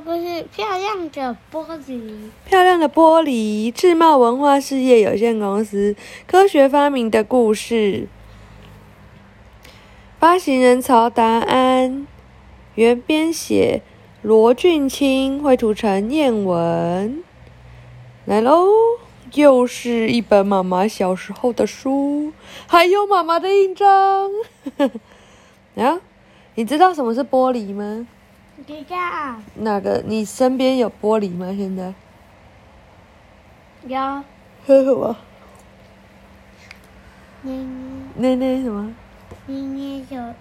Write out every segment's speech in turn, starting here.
不是，漂亮的玻璃。漂亮的玻璃，智茂文化事业有限公司科学发明的故事。发行人曹达安，原编写罗俊清，绘图陈彦文。来喽，又是一本妈妈小时候的书，还有妈妈的印章。啊，你知道什么是玻璃吗？知道哪个？你身边有玻璃吗？现在？有喝什么？捏捏。捏捏什么？捏捏小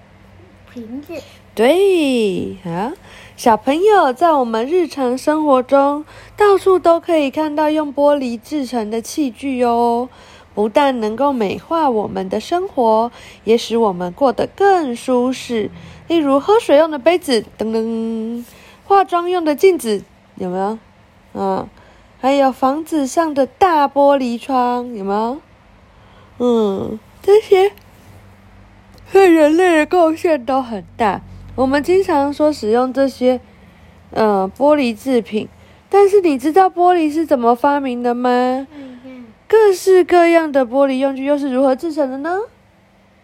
瓶子，对啊，小朋友在我们日常生活中到处都可以看到用玻璃制成的器具哦。不但能够美化我们的生活，也使我们过得更舒适。例如喝水用的杯子，噔噔；化妆用的镜子，有没有？嗯，还有房子上的大玻璃窗，有没有？嗯，这些对人类的贡献都很大。我们经常说使用这些，嗯，玻璃制品，但是你知道玻璃是怎么发明的吗？各式各样的玻璃用具又是如何制成的呢？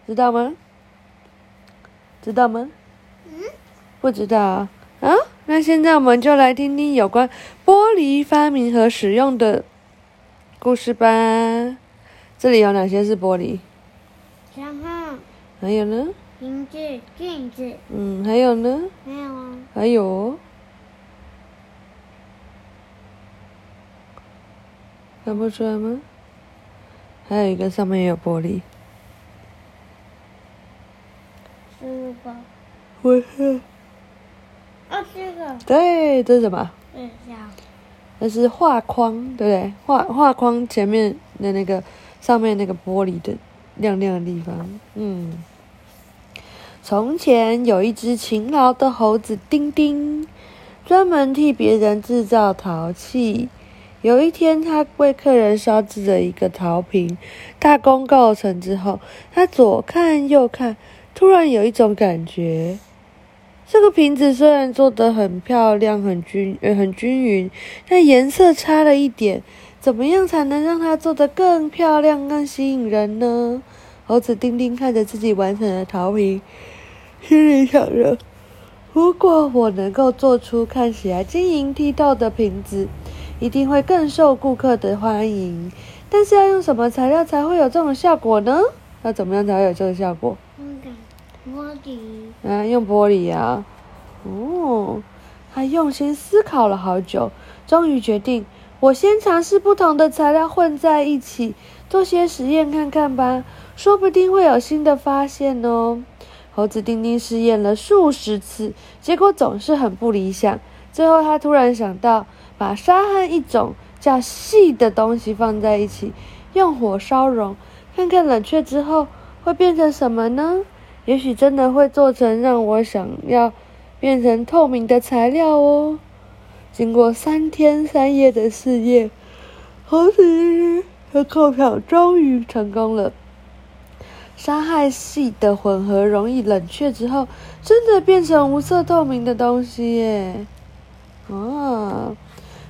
知道吗？知道吗？嗯，不知道啊？啊？那现在我们就来听听有关玻璃发明和使用的故事吧。这里有哪些是玻璃？然后还有呢？瓶子、镜子，嗯，还有呢？还有啊，还有哦，看不出来吗？还有一个上面也有玻璃。书包。我是啊，这个对，这是什么？那是画框，对不对？画画框前面的那个上面那个玻璃的亮亮的地方，嗯。从前有一只勤劳的猴子丁丁，专门替别人制造陶器。有一天，他为客人烧制了一个陶瓶，大功告成之后，他左看右看，突然有一种感觉。这个瓶子虽然做得很漂亮、很均呃很均匀，但颜色差了一点。怎么样才能让它做得更漂亮、更吸引人呢？猴子丁丁看着自己完成的陶瓶，心里想着：如果我能够做出看起来晶莹剔透的瓶子，一定会更受顾客的欢迎。但是要用什么材料才会有这种效果呢？要怎么样才会有这个效果？那个玻璃，啊，用玻璃啊，哦，他用心思考了好久，终于决定，我先尝试不同的材料混在一起，做些实验看看吧，说不定会有新的发现哦。猴子丁丁试验了数十次，结果总是很不理想。最后，他突然想到，把沙和一种叫细的东西放在一起，用火烧熔，看看冷却之后会变成什么呢？也许真的会做成让我想要变成透明的材料哦。经过三天三夜的试验，猴子和扣票终于成功了。沙和细的混合容易冷却之后，真的变成无色透明的东西耶！啊，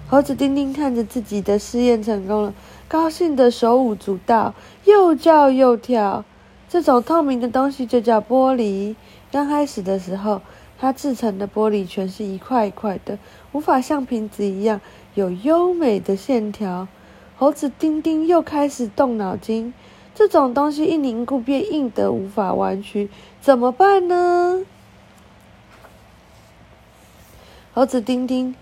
猴子丁丁看着自己的试验成功了，高兴的手舞足蹈，又叫又跳。这种透明的东西就叫玻璃。刚开始的时候，它制成的玻璃全是一块一块的，无法像瓶子一样有优美的线条。猴子丁丁又开始动脑筋，这种东西一凝固便硬的，无法弯曲，怎么办呢？猴子丁丁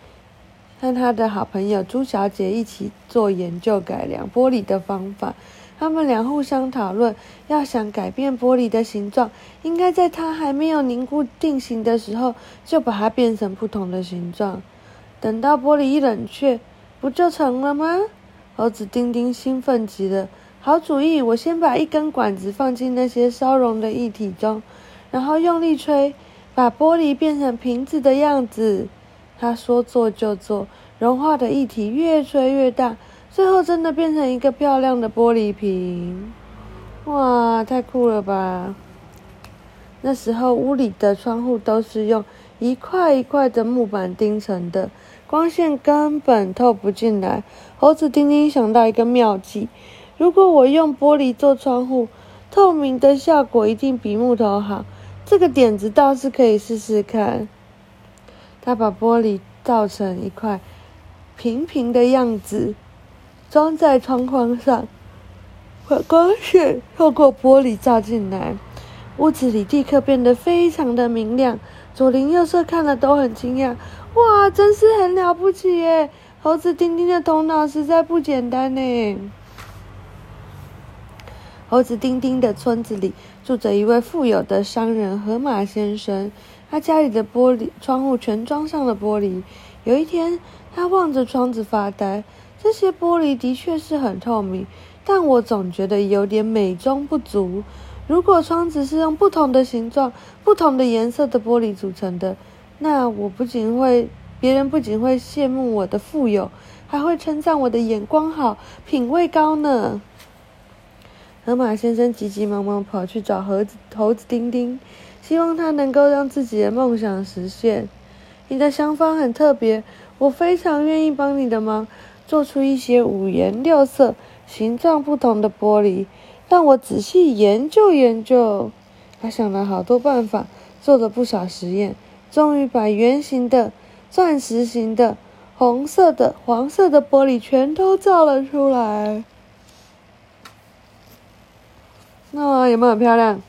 和他的好朋友朱小姐一起做研究改良玻璃的方法。他们俩互相讨论，要想改变玻璃的形状，应该在它还没有凝固定型的时候，就把它变成不同的形状。等到玻璃一冷却，不就成了吗？猴子丁丁兴奋极了，好主意！我先把一根管子放进那些烧熔的液体中，然后用力吹，把玻璃变成瓶子的样子。他说做就做，融化的液体越吹越大。最后真的变成一个漂亮的玻璃瓶，哇，太酷了吧！那时候屋里的窗户都是用一块一块的木板钉成的，光线根本透不进来。猴子丁丁想到一个妙计：如果我用玻璃做窗户，透明的效果一定比木头好。这个点子倒是可以试试看。他把玻璃造成一块平平的样子，装在窗框上，把光线透过玻璃照进来，屋子里立刻变得非常的明亮。左邻右舍看了都很惊讶，哇，真是很了不起耶！猴子丁丁的头脑实在不简单呢。猴子丁丁的村子里住着一位富有的商人河马先生，他家里的玻璃窗户全装上了玻璃。有一天，他望着窗子发呆，这些玻璃的确是很透明，但我总觉得有点美中不足。如果窗子是用不同的形状、不同的颜色的玻璃组成的，那我不仅会，别人不仅会羡慕我的富有，还会称赞我的眼光好、品味高呢。河马先生急急忙忙跑去找猴子猴子丁丁，希望他能够让自己的梦想实现。你的想法很特别，我非常愿意帮你的忙，做出一些五颜六色、形状不同的玻璃。让我仔细研究研究。他想了好多办法，做了不少实验，终于把圆形的、钻石形的、红色的、黄色的玻璃全都造了出来。那有没有很漂亮？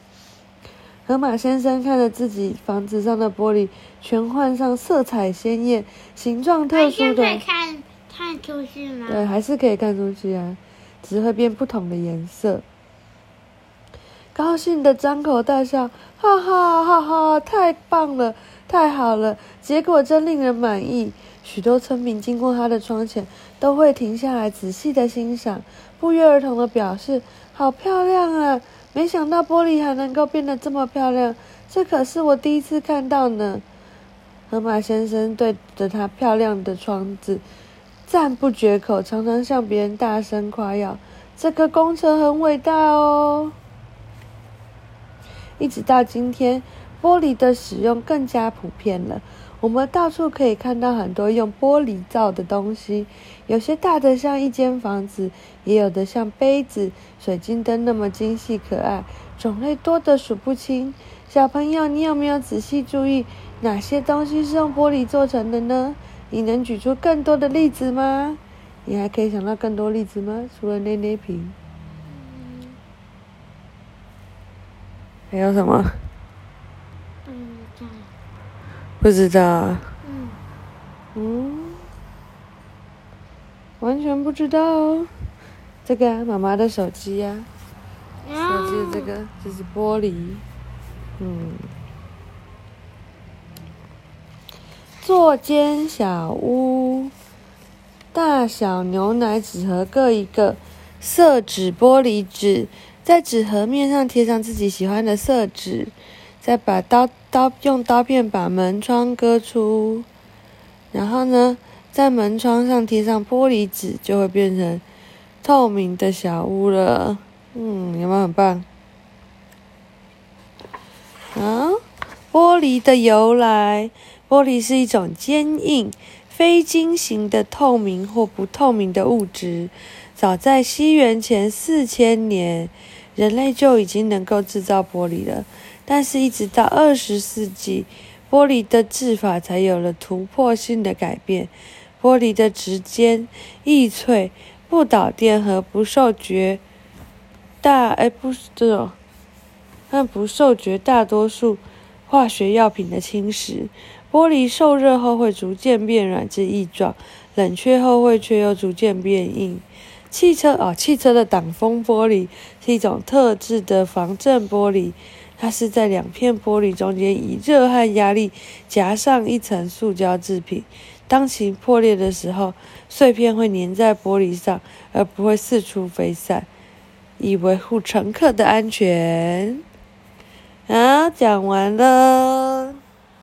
河马先生看着自己房子上的玻璃，全换上色彩鲜艳、形状特殊的。可以看看出去吗？对，还是可以看出去啊，只会变不同的颜色。高兴的张口大笑，哈哈哈哈！太棒了，太好了，结果真令人满意。许多村民经过他的窗前，都会停下来仔细的欣赏，不约而同的表示：“好漂亮啊！没想到玻璃还能够变得这么漂亮，这可是我第一次看到呢。”河马先生对着他漂亮的窗子赞不绝口，常常向别人大声夸耀：“这个工程很伟大哦！”一直到今天，玻璃的使用更加普遍了。我们到处可以看到很多用玻璃造的东西，有些大的像一间房子，也有的像杯子、水晶灯那么精细可爱，种类多得数不清。小朋友，你有没有仔细注意哪些东西是用玻璃做成的呢？你能举出更多的例子吗？你还可以想到更多例子吗？除了捏捏瓶，还有什么？不知道。嗯，完全不知道哦。这个啊妈妈的手机呀、手机的这个这是玻璃，嗯。座间小屋，大小牛奶纸盒各一个，色纸玻璃纸，在纸盒面上贴上自己喜欢的色纸，再把刀刀用刀片把门窗割出，然后呢，在门窗上贴上玻璃纸，就会变成透明的小屋了。嗯，有没有很棒？啊，玻璃的由来。玻璃是一种坚硬、非晶型的透明或不透明的物质。早在西元前四千年，人类就已经能够制造玻璃了。但是，一直到二十世纪，玻璃的制法才有了突破性的改变。玻璃的直尖、易脆、不导电和不受绝大哎不是这种，但不受绝大多数化学药品的侵蚀。玻璃受热后会逐渐变软至易状，冷却后会却又逐渐变硬。汽车哦，汽车的挡风玻璃是一种特制的防震玻璃，它是在两片玻璃中间以热和压力夹上一层塑胶制品。当其破裂的时候，碎片会粘在玻璃上，而不会四处飞散，以维护乘客的安全。啊，讲完了。